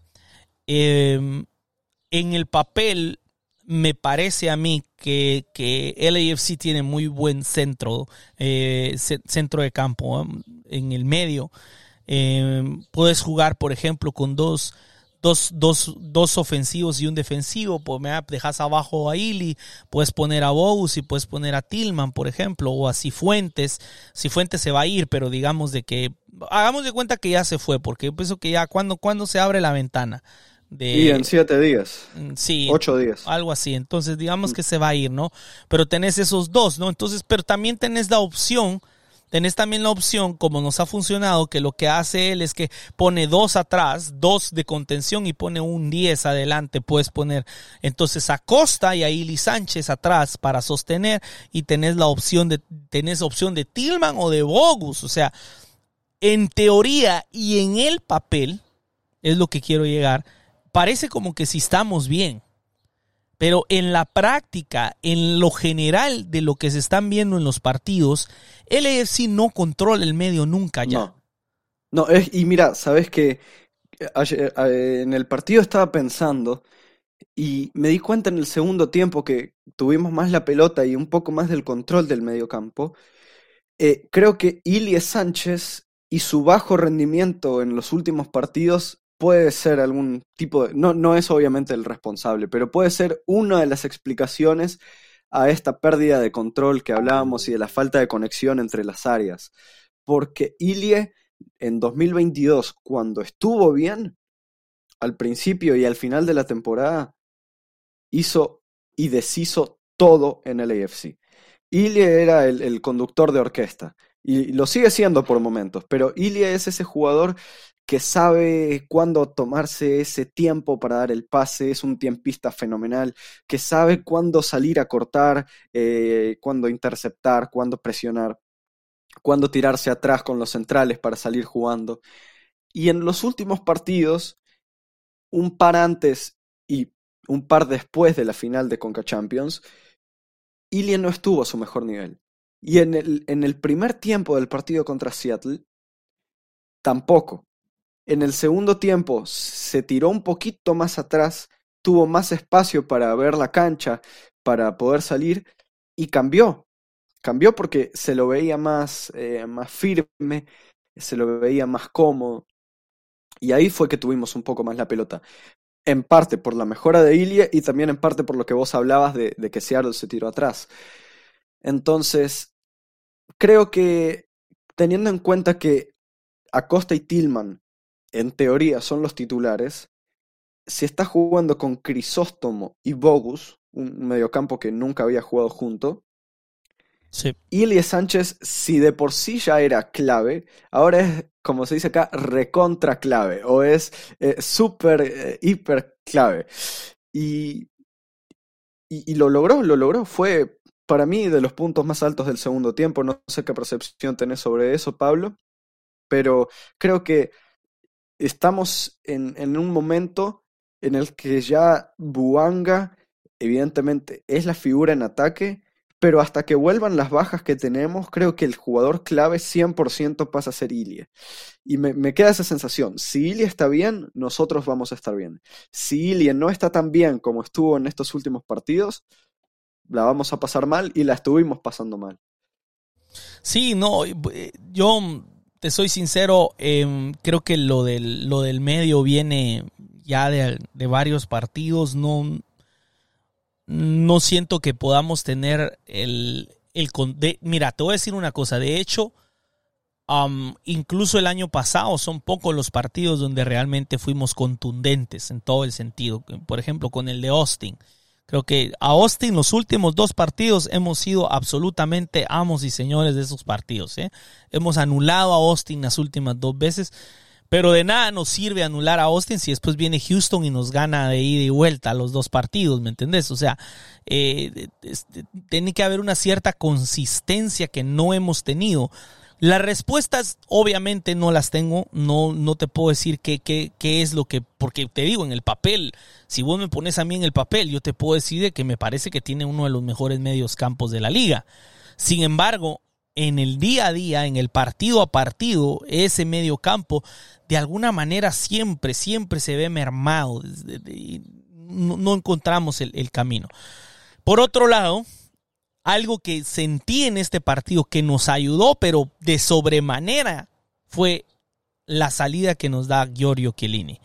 eh, en el papel me parece a mí que, que LAFC tiene muy buen centro, eh, ce- centro de campo en el medio. Eh, puedes jugar, por ejemplo, con dos, dos, dos, dos ofensivos y un defensivo. Pues me dejas abajo a Ili, puedes poner a Bogus y puedes poner a Tillman, por ejemplo, o a Cifuentes. Cifuentes se va a ir, pero digamos de que hagamos de cuenta que ya se fue, porque yo pienso que ya cuando, cuando se abre la ventana. De, Y en 7 días. Mm, Sí. 8 días. Algo así. Entonces, digamos que se va a ir, ¿no? Pero tenés esos dos, ¿no? Entonces, pero también tenés la opción, tenés también la opción, como nos ha funcionado, que lo que hace él es que pone dos atrás, dos de contención y pone un 10 adelante. Puedes poner entonces a Costa y a Ili Sánchez atrás para sostener y tenés la opción de, tenés opción de Tillman o de Bogus. O sea, en teoría y en el papel, es lo que quiero llegar, parece como que si estamos bien. Pero en la práctica, en lo general de lo que se están viendo en los partidos, el AFC no controla el medio nunca ya. No. No, es, y mira, sabes que eh, en el partido estaba pensando y me di cuenta en el segundo tiempo que tuvimos más la pelota y un poco más del control del mediocampo. Eh, creo que Ilie Sánchez y su bajo rendimiento en los últimos partidos puede ser algún tipo de... No, no es obviamente el responsable, pero puede ser una de las explicaciones a esta pérdida de control que hablábamos y de la falta de conexión entre las áreas. Porque Ilie en 2022, cuando estuvo bien, al principio y al final de la temporada, hizo y deshizo todo en el AFC. Ilie era el, el conductor de orquesta y lo sigue siendo por momentos, pero Ilie es ese jugador que sabe cuándo tomarse ese tiempo para dar el pase, es un tiempista fenomenal, que sabe cuándo salir a cortar, eh, cuándo interceptar, cuándo presionar, cuándo tirarse atrás con los centrales para salir jugando. Y en los últimos partidos, un par antes y un par después de la final de Conca Champions, Ilie no estuvo a su mejor nivel. Y en el primer tiempo del partido contra Seattle, tampoco. En el segundo tiempo se tiró un poquito más atrás, tuvo más espacio para ver la cancha, para poder salir, y cambió. Cambió porque se lo veía más, eh, más firme, se lo veía más cómodo. Y ahí fue que tuvimos un poco más la pelota. En parte por la mejora de Ilie y también en parte por lo que vos hablabas de, de que Seattle se tiró atrás. Entonces, creo que teniendo en cuenta que Acosta y Tillman, en teoría, son los titulares, si está jugando con Crisóstomo y Bogus, un mediocampo que nunca había jugado junto, Sí. Ilie Sánchez, si de por sí ya era clave, ahora es, como se dice acá, recontra clave, o es eh, súper, eh, hiper clave. Y, y, y lo logró, lo logró. Fue para mí de los puntos más altos del segundo tiempo. No sé qué percepción tenés sobre eso, Pablo, pero creo que estamos en, en un momento en el que ya Buanga, evidentemente, es la figura en ataque pero hasta que vuelvan las bajas que tenemos, creo que el jugador clave 100% pasa a ser Ilie. Y me, me, queda esa sensación, si Ilie está bien, nosotros vamos a estar bien. Si Ilie no está tan bien como estuvo en estos últimos partidos, la vamos a pasar mal y la estuvimos pasando mal. Sí, no, yo te soy sincero, eh, creo que lo del, lo del medio viene ya de, de varios partidos, no no siento que podamos tener el, el mira, te voy a decir una cosa, de hecho, um, incluso el año pasado son pocos los partidos donde realmente fuimos contundentes en todo el sentido, por ejemplo, con el de Austin. Creo que a Austin los últimos dos partidos hemos sido absolutamente amos y señores de esos partidos. ¿eh? Hemos anulado a Austin las últimas dos veces. Pero de nada nos sirve anular a Austin si después viene Houston y nos gana de ida y vuelta los dos partidos, ¿me entendés? O sea, eh, tiene que haber una cierta consistencia que no hemos tenido. Las respuestas obviamente no las tengo, no, no te puedo decir qué, qué, qué, es lo que, porque te digo, en el papel, si vos me pones a mí en el papel, yo te puedo decir que me parece que tiene uno de los mejores medios campos de la liga. Sin embargo, en el día a día, en el partido a partido, ese medio campo, de alguna manera siempre, siempre se ve mermado. No, encontramos el, el camino. Por otro lado, algo que sentí en este partido que nos ayudó, pero de sobremanera, fue la salida que nos da Giorgio Chiellini.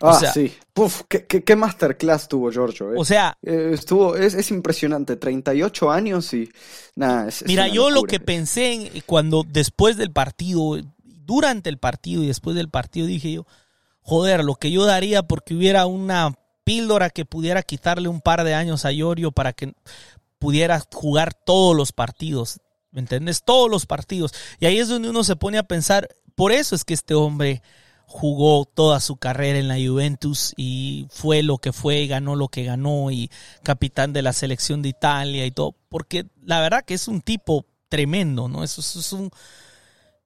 Ah, sí. Uf, qué, masterclass tuvo Giorgio. Eh. O sea, eh, estuvo, es, es, impresionante. 38 años y nada. mira, yo lo que pensé en, cuando después del partido, durante el partido y después del partido, dije yo, joder, lo que yo daría porque hubiera una píldora que pudiera quitarle un par de años a Giorgio para que pudiera jugar todos los partidos. ¿Me entiendes? Todos los partidos. Y ahí es donde uno se pone a pensar, por eso es que este hombre jugó toda su carrera en la Juventus y fue lo que fue, ganó lo que ganó y capitán de la selección de Italia y todo, porque la verdad que es un tipo tremendo, ¿no? Es, un,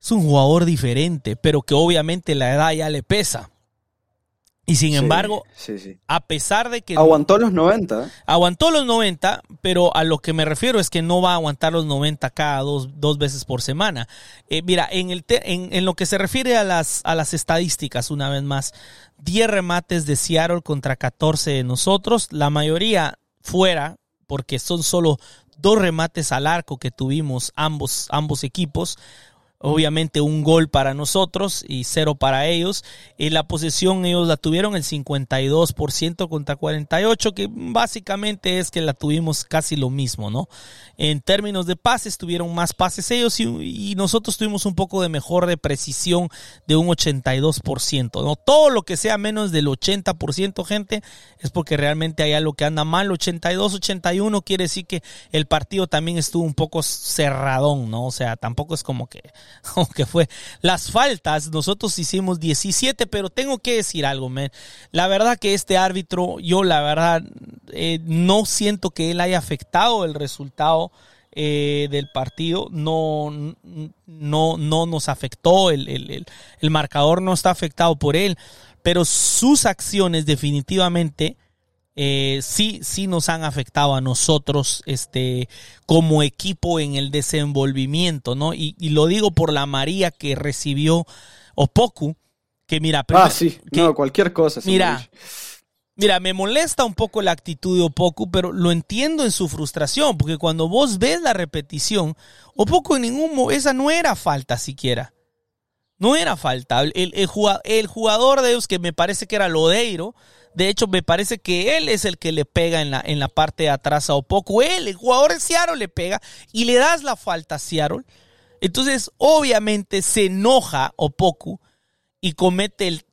es un jugador diferente, pero que obviamente la edad ya le pesa. Y sin embargo, a pesar de que... Aguantó los 90. Aguantó los 90, pero a lo que me refiero es que no va a aguantar los 90 cada dos, dos veces por semana. Eh, mira, en, el en, en, lo que se refiere a las, a las estadísticas, una vez más, 10 remates de Seattle contra 14 de nosotros, la mayoría fuera, porque son solo dos remates al arco que tuvimos ambos, ambos equipos obviamente un gol para nosotros y cero para ellos. En la posesión ellos la tuvieron el 52% contra 48, que básicamente es que la tuvimos casi lo mismo, ¿no? En términos de pases tuvieron más pases ellos y, nosotros tuvimos un poco de mejor de precisión de un 82%, ¿no? Todo lo que sea menos del 80%, gente, es porque realmente hay algo que anda mal. 82, 81 quiere decir que el partido también estuvo un poco cerradón, ¿no? O sea, tampoco es como que aunque fue las faltas, nosotros hicimos 17, pero tengo que decir algo. La verdad que este árbitro, yo la verdad eh, no siento que él haya afectado el resultado eh, del partido, no, no, no nos afectó, el, el, el marcador no está afectado por él, pero sus acciones definitivamente eh, sí, sí nos han afectado a nosotros este, como equipo en el desenvolvimiento, ¿no? Y, lo digo por la María que recibió Opoku, que mira, ah, sí, no, cualquier cosa. Mira, mira, me molesta un poco la actitud de Opoku, pero lo entiendo en su frustración, porque cuando vos ves la repetición, Opoku en ningún esa no era falta siquiera. No era falta. El, el, el jugador de ellos, que me parece que era Lodeiro, de hecho, me parece que él es el que le pega en la, en la parte de atrás a Opoku. Él, el jugador de Seattle, le pega y le das la falta a Seattle. Entonces, obviamente, se enoja Opoku y comete el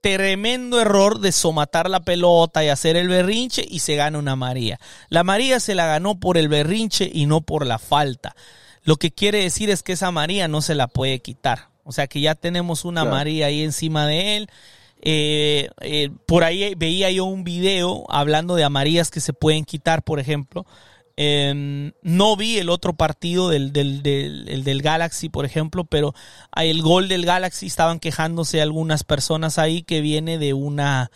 tremendo error de somatar la pelota y hacer el berrinche y se gana una María. La María se la ganó por el berrinche y no por la falta. Lo que quiere decir es que esa María no se la puede quitar. O sea que ya tenemos una María ahí encima de él eh, eh, por ahí veía yo un video hablando de amarillas que se pueden quitar, por ejemplo. Em, no vi el otro partido del, del, del, del, Galaxy, por ejemplo, pero el gol del Galaxy estaban quejándose algunas personas ahí que viene de una...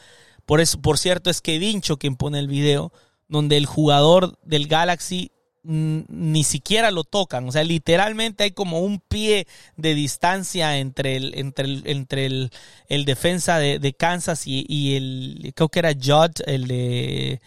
Por, eso, por cierto, es que Vincho quien pone el video, donde el jugador del Galaxy ni siquiera lo tocan. O sea, literalmente hay como un pie de distancia entre el, entre el, entre el, defensa de, Kansas y, el, creo que era Judd, el de,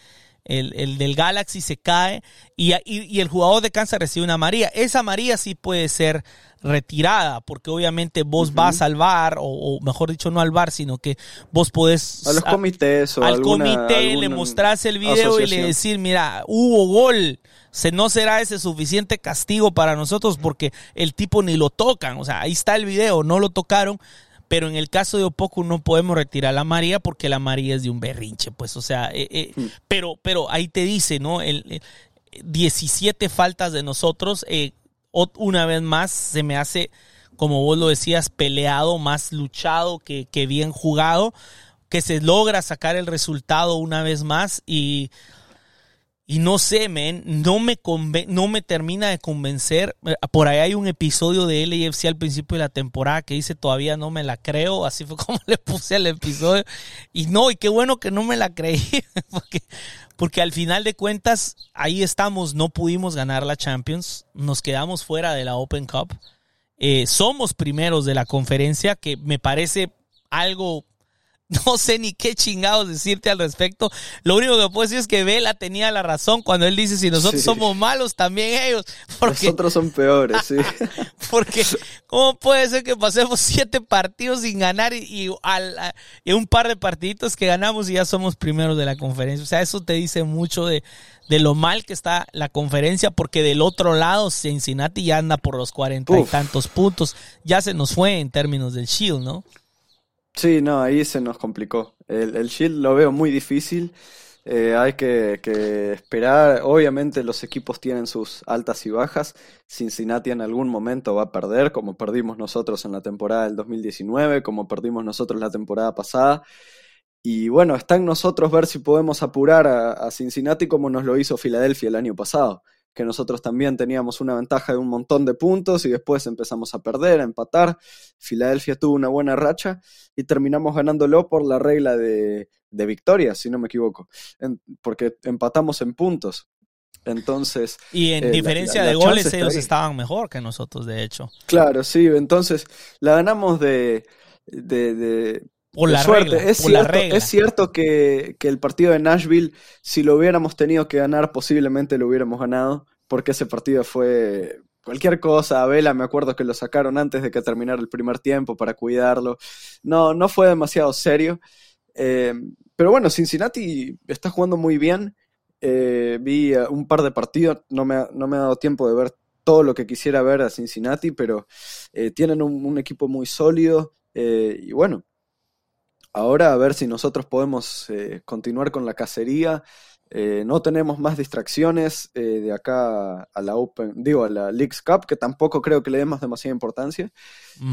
el, del Galaxy se cae y, y, el jugador de Kansas recibe una María. Esa María sí puede ser retirada, porque obviamente vos vas al bar, o, mejor dicho, no al bar, sino que vos podés... A los comités o Al comité le mostrás el video y le decir, mira, hubo gol, se, no será ese suficiente castigo para nosotros porque el tipo ni lo tocan, o sea, ahí está el video, no lo tocaron, pero en el caso de Opoku no podemos retirar la María porque la María es de un berrinche, pues, o sea, eh, eh, mm. pero, pero ahí te dice, ¿no? El, 17 faltas de nosotros, eh, una vez más se me hace, como vos lo decías, peleado, más luchado que, que bien jugado, que se logra sacar el resultado una vez más y y no sé, men, no me, no me termina de convencer. Eh, por ahí hay un episodio de LAFC al principio de la temporada que dice todavía no me la creo. Así fue como le puse al episodio. Y no, y qué bueno que no me la creí. Porque, porque al final de cuentas, ahí estamos, no pudimos ganar la Champions. Nos quedamos fuera de la Open Cup. Eh, somos primeros de la conferencia, que me parece algo No sé ni qué chingados decirte al respecto. Lo único que puedo decir es que Vela tenía la razón cuando él dice si nosotros somos malos, también ellos. Porque... Nosotros son peores, sí. porque, ¿cómo puede ser que pasemos siete partidos sin ganar y, al, y un par de partiditos que ganamos y ya somos primeros de la conferencia? O sea, eso te dice mucho de, de lo mal que está la conferencia, porque del otro lado Cincinnati ya anda por los cuarenta y tantos puntos. Ya se nos fue en términos del Shield, ¿no? Sí, no, ahí se nos complicó. El, el Shield lo veo muy difícil. Eh, hay que, esperar. Obviamente los equipos tienen sus altas y bajas. Cincinnati en algún momento va a perder, como perdimos nosotros en la temporada del 2019, como perdimos nosotros la temporada pasada. Y bueno, está en nosotros ver si podemos apurar a Cincinnati como nos lo hizo Filadelfia el año pasado que nosotros también teníamos una ventaja de un montón de puntos y después empezamos a perder, a empatar. Filadelfia tuvo una buena racha y terminamos ganándolo por la regla de, de victoria, si no me equivoco, porque empatamos en puntos. Entonces. Y en eh, diferencia de goles, ellos estaban mejor que nosotros, de hecho. Claro, sí. Entonces, la ganamos de, de, por la suerte. es, cierto, es cierto que, el partido de Nashville, si lo hubiéramos tenido que ganar, posiblemente lo hubiéramos ganado, porque ese partido fue cualquier cosa. A Vela me acuerdo que lo sacaron antes de que terminara el primer tiempo para cuidarlo. No, no fue demasiado serio. Eh, pero bueno, Cincinnati está jugando muy bien. Eh, vi eh, un par de partidos, no me, no me ha dado tiempo de ver todo lo que quisiera ver a Cincinnati, pero tienen un, un, equipo muy sólido. y bueno, Ahora a ver si nosotros podemos eh, continuar con la cacería. Eh, no tenemos más distracciones eh, de acá a la Open, digo, a la Leagues Cup, que tampoco creo que le demos demasiada importancia.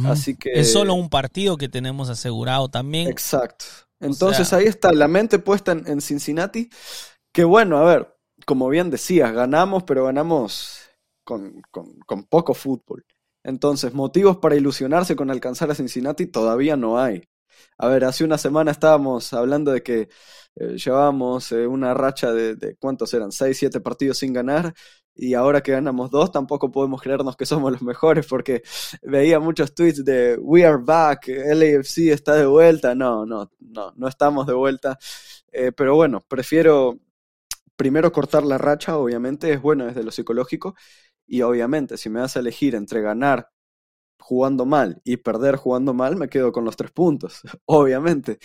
Así que. Es solo un partido que tenemos asegurado también. Exacto. Entonces ahí está la mente puesta en, Cincinnati. Que bueno, a ver, como bien decías, ganamos, pero ganamos con, con poco fútbol. Entonces, motivos para ilusionarse con alcanzar a Cincinnati todavía no hay. A ver, hace una semana estábamos hablando de que eh, llevábamos eh, una racha de, ¿cuántos eran? Seis, siete partidos sin ganar y ahora que ganamos dos tampoco podemos creernos que somos los mejores porque veía muchos tweets de We are back, LAFC está de vuelta. No, no, no, no estamos de vuelta. Eh, pero bueno, prefiero primero cortar la racha, obviamente, es bueno desde lo psicológico. Y obviamente, si me das a elegir entre ganar jugando mal y perder jugando mal, me quedo con los tres puntos, obviamente.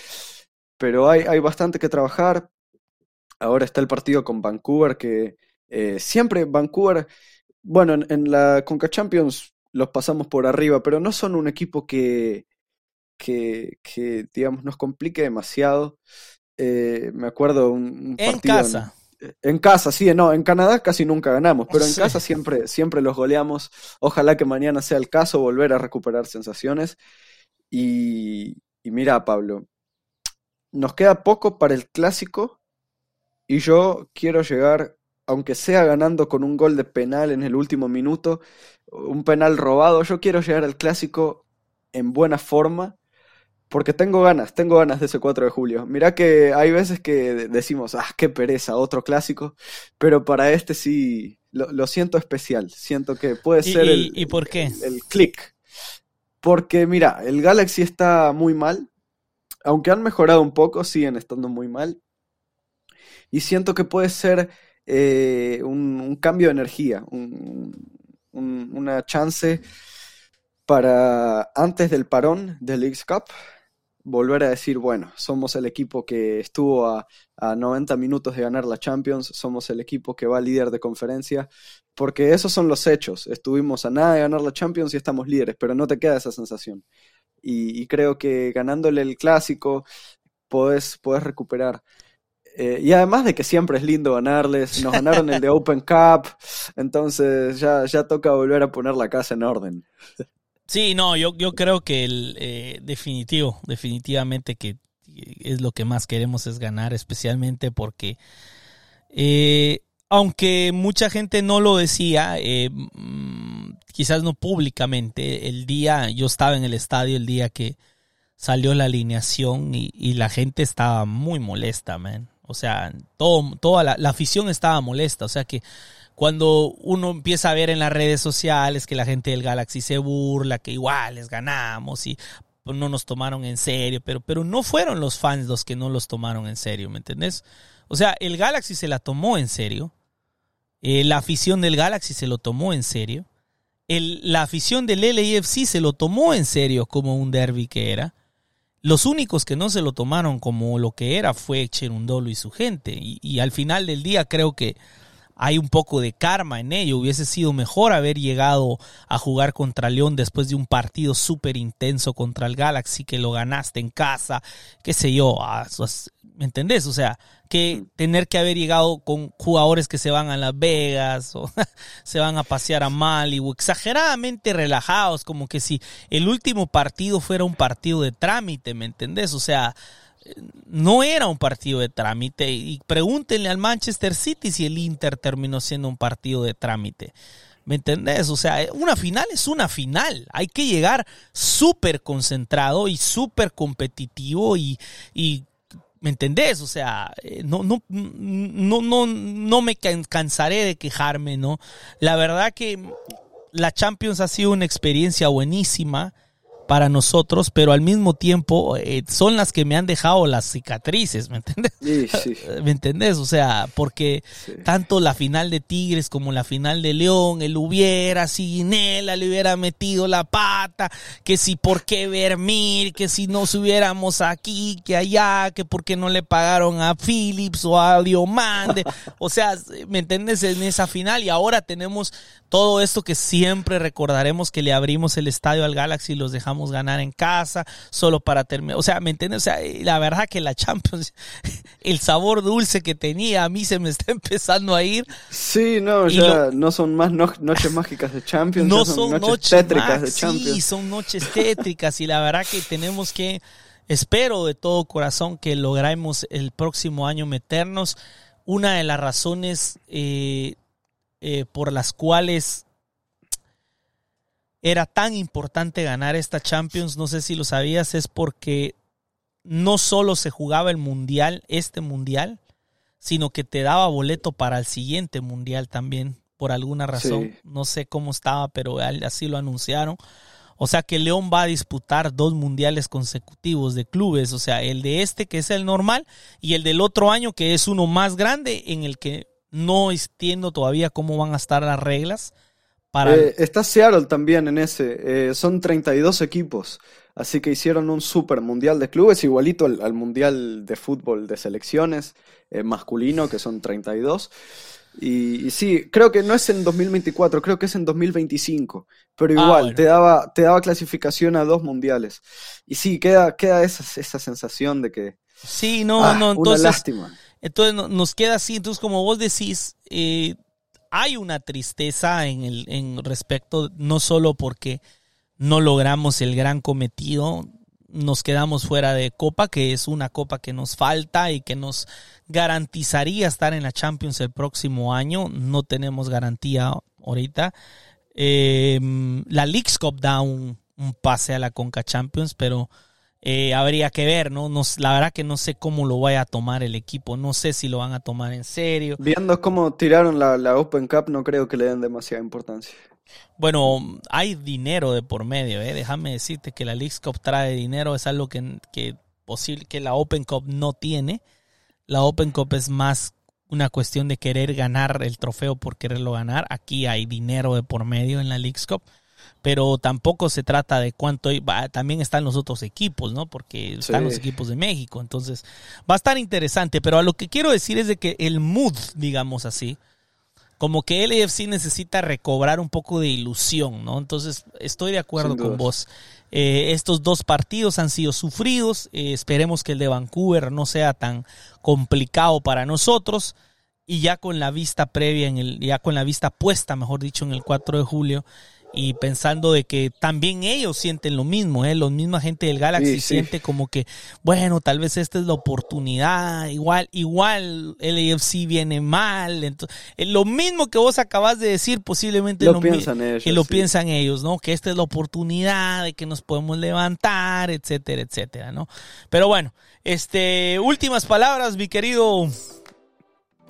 Pero hay, hay bastante que trabajar. Ahora está el partido con Vancouver, que eh, siempre Vancouver, bueno, en, la Conca Champions los pasamos por arriba, pero no son un equipo que, que, que digamos, nos complique demasiado. Eh, me acuerdo un, partido en casa. En casa, sí, no, en Canadá casi nunca ganamos, pero en casa siempre, siempre los goleamos. Ojalá que mañana sea el caso, volver a recuperar sensaciones. Y, y mira, Pablo, nos queda poco para el clásico y yo quiero llegar, aunque sea ganando con un gol de penal en el último minuto, un penal robado, yo quiero llegar al clásico en buena forma porque tengo ganas, tengo ganas de ese 4 de julio. Mirá que hay veces que decimos, ah, qué pereza, otro clásico, pero para este sí lo, siento especial. Siento que puede ser el, ¿Y por qué? el, click. Porque mira, el Galaxy está muy mal, aunque han mejorado un poco, siguen estando muy mal. y siento que puede ser eh, un, cambio de energía, una chance para antes del parón del Leagues Cup volver a decir, bueno, somos el equipo que estuvo a, a, 90 minutos de ganar la Champions, somos el equipo que va líder de conferencia, porque esos son los hechos. Estuvimos a nada de ganar la Champions y estamos líderes, pero no te queda esa sensación. Y, creo que ganándole el clásico podés, recuperar. Eh, y además de que siempre es lindo ganarles, nos ganaron el de Open Cup, entonces ya, ya toca volver a poner la casa en orden. Sí, no, yo, yo creo que el eh, definitivo, definitivamente que es lo que más queremos es ganar, especialmente porque eh, aunque mucha gente no lo decía, eh, mm, quizás no públicamente, el día, yo estaba en el estadio el día que salió la alineación y, y la gente estaba muy molesta, man. O sea, todo, toda la, la afición estaba molesta, o sea que cuando uno empieza a ver en las redes sociales que la gente del Galaxy se burla, que igual les ganamos y no nos tomaron en serio, pero, pero no fueron los fans los que no los tomaron en serio, ¿me entendés? O sea, el Galaxy se la tomó en serio, eh, la afición del Galaxy se lo tomó en serio, la afición del LAFC se lo tomó en serio como un derby que era. Los únicos que no se lo tomaron como lo que era fue Cherundolo y su gente. Y al final del día creo que hay un poco de karma en ello. Hubiese sido mejor haber llegado a jugar contra León después de un partido súper intenso contra el Galaxy que lo ganaste en casa, qué sé yo. ¿Me entendés? O sea, que tener que haber llegado con jugadores que se van a Las Vegas o se van a pasear a Malibu, exageradamente relajados, como que si el último partido fuera un partido de trámite, ¿me entendés? O sea, no era un partido de trámite. Y pregúntenle al Manchester City si el Inter terminó siendo un partido de trámite. ¿Me entendés? O sea, una final es una final. Hay que llegar súper concentrado y súper competitivo y, y, ¿me entendés? O sea, eh, no, no, no, no, no me cansaré de quejarme, ¿no? La verdad que la Champions ha sido una experiencia buenísima para nosotros, pero al mismo tiempo eh, son las que me han dejado las cicatrices, ¿me entiendes? Sí, sí. ¿Me entendés? O sea, porque tanto la final de Tigres como la final de León, él hubiera, si Guinela le hubiera metido la pata, que si por qué Vermir, que si nos hubiéramos aquí, que allá, que por qué no le pagaron a Philips o a Diomande, o sea, ¿me entiendes? En esa final y ahora tenemos todo esto que siempre recordaremos que le abrimos el estadio al Galaxy y los dejamos ganar en casa, solo para terminar. O sea, ¿me entiendes? O sea, la verdad que la Champions, el sabor dulce que tenía, a mí se me está empezando a ir. Sí, no, ya no son más noches mágicas de Champions, no son, noches, tétricas de Champions. Sí, son noches tétricas y la verdad que tenemos que, espero de todo corazón que logremos el próximo año meternos. Una de las razones eh, eh, por las cuales era tan importante ganar esta Champions, no sé si lo sabías, es porque no solo se jugaba el mundial, este mundial, sino que te daba boleto para el siguiente mundial también, por alguna razón. No sé cómo estaba, pero así lo anunciaron. O sea que León va a disputar dos mundiales consecutivos de clubes, o sea, el de este que es el normal y el del otro año que es uno más grande en el que no entiendo todavía cómo van a estar las reglas. Para... Eh, está Seattle también en ese. Eh, son 32 equipos. Así que hicieron un super mundial de clubes, igualito al, mundial de fútbol de selecciones eh, masculino, que son 32. Y, y, sí, creo que no es en 2024, creo que es en 2025. Pero ah, igual, te, daba, te daba clasificación a dos mundiales. Y sí, queda, queda esa, esa sensación de que. Sí, no, ah, no, entonces. Una lástima. Entonces nos queda así, entonces como vos decís, eh, hay una tristeza en, el, en respecto, no solo porque no logramos el gran cometido, nos quedamos fuera de Copa, que es una Copa que nos falta y que nos garantizaría estar en la Champions el próximo año. No tenemos garantía ahorita. Eh, la Leagues Cup da un, un, pase a la Conca Champions, pero eh, habría que ver, ¿no? La verdad que no sé cómo lo vaya a tomar el equipo, no sé si lo van a tomar en serio. Viendo cómo tiraron la, Open Cup, no creo que le den demasiada importancia. Bueno, hay dinero de por medio, ¿eh? Déjame decirte que la League Cup trae dinero, es algo que, que, posible, que la Open Cup no tiene. La Open Cup es más una cuestión de querer ganar el trofeo por quererlo ganar. Aquí hay dinero de por medio en la League's Cup pero tampoco se trata de cuánto también están los otros equipos, ¿no? Porque están los equipos de México, entonces va a estar interesante, pero a lo que quiero decir es de que el mood, digamos así, como que el AFC necesita recobrar un poco de ilusión, ¿no? Entonces estoy de acuerdo con vos. Eh, estos dos partidos han sido sufridos, eh, esperemos que el de Vancouver no sea tan complicado para nosotros y ya con la vista previa en el ya con la vista puesta, mejor dicho, en el 4 de julio y pensando de que también ellos sienten lo mismo, ¿eh? Los misma gente del Galaxy siente como que, bueno, tal vez esta es la oportunidad, igual, igual el AFC viene mal, entonces, eh, lo mismo que vos acabas de decir, posiblemente lo, piensan ellos, que lo piensan ellos, ¿no? Que esta es la oportunidad de que nos podemos levantar, etcétera, etcétera, ¿no? Pero bueno, este, últimas palabras, mi querido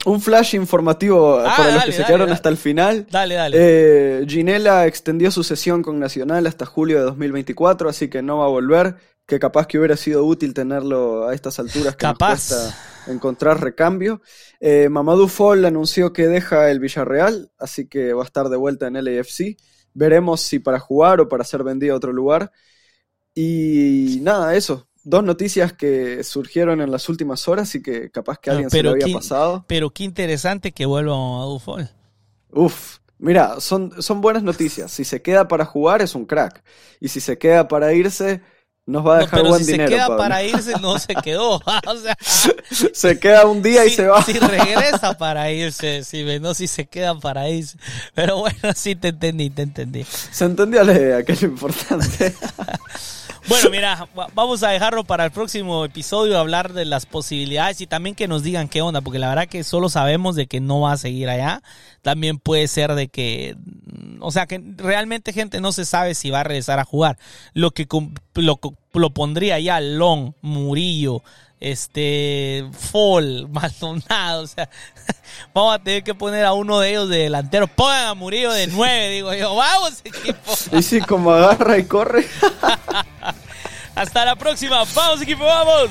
un flash informativo ah, para los que se quedaron hasta el final. Dale, dale. Eh, Ginela extendió su sesión con Nacional hasta julio de 2024, así que no va a volver. Que capaz que hubiera sido útil tenerlo a estas alturas que capaz. encontrar recambio. Eh, Mamadou Fall anunció que deja el Villarreal, así que va a estar de vuelta en LAFC. Veremos si para jugar o para ser vendido a otro lugar. Y nada, eso dos noticias que surgieron en las últimas horas y que capaz que a alguien se le había pasado. Pero qué interesante que vuelva a Ufol. Uf, mira, son, son buenas noticias. Si se queda para jugar es un crack. Y si se queda para irse, nos va a dejar buen dinero. Si se queda para irse, no se quedó. o sea, se queda un día y se va. Si regresa para irse, si, no si se queda para irse. Pero bueno, sí te entendí, te entendí. Se entendió la idea, que es lo importante. Bueno, mira, vamos a dejarlo para el próximo episodio, hablar de las posibilidades y también que nos digan qué onda, porque la verdad que solo sabemos de que no va a seguir allá. También puede ser de que, o sea, que realmente gente no se sabe si va a regresar a jugar. Lo que lo, lo pondría ya Long, Murillo, este Fall, Maldonado, o sea, vamos a tener que poner a uno de ellos de delantero, pongan a Murillo de nueve, digo yo, vamos equipo. Y si como agarra y corre. Hasta la próxima, vamos equipo, vamos.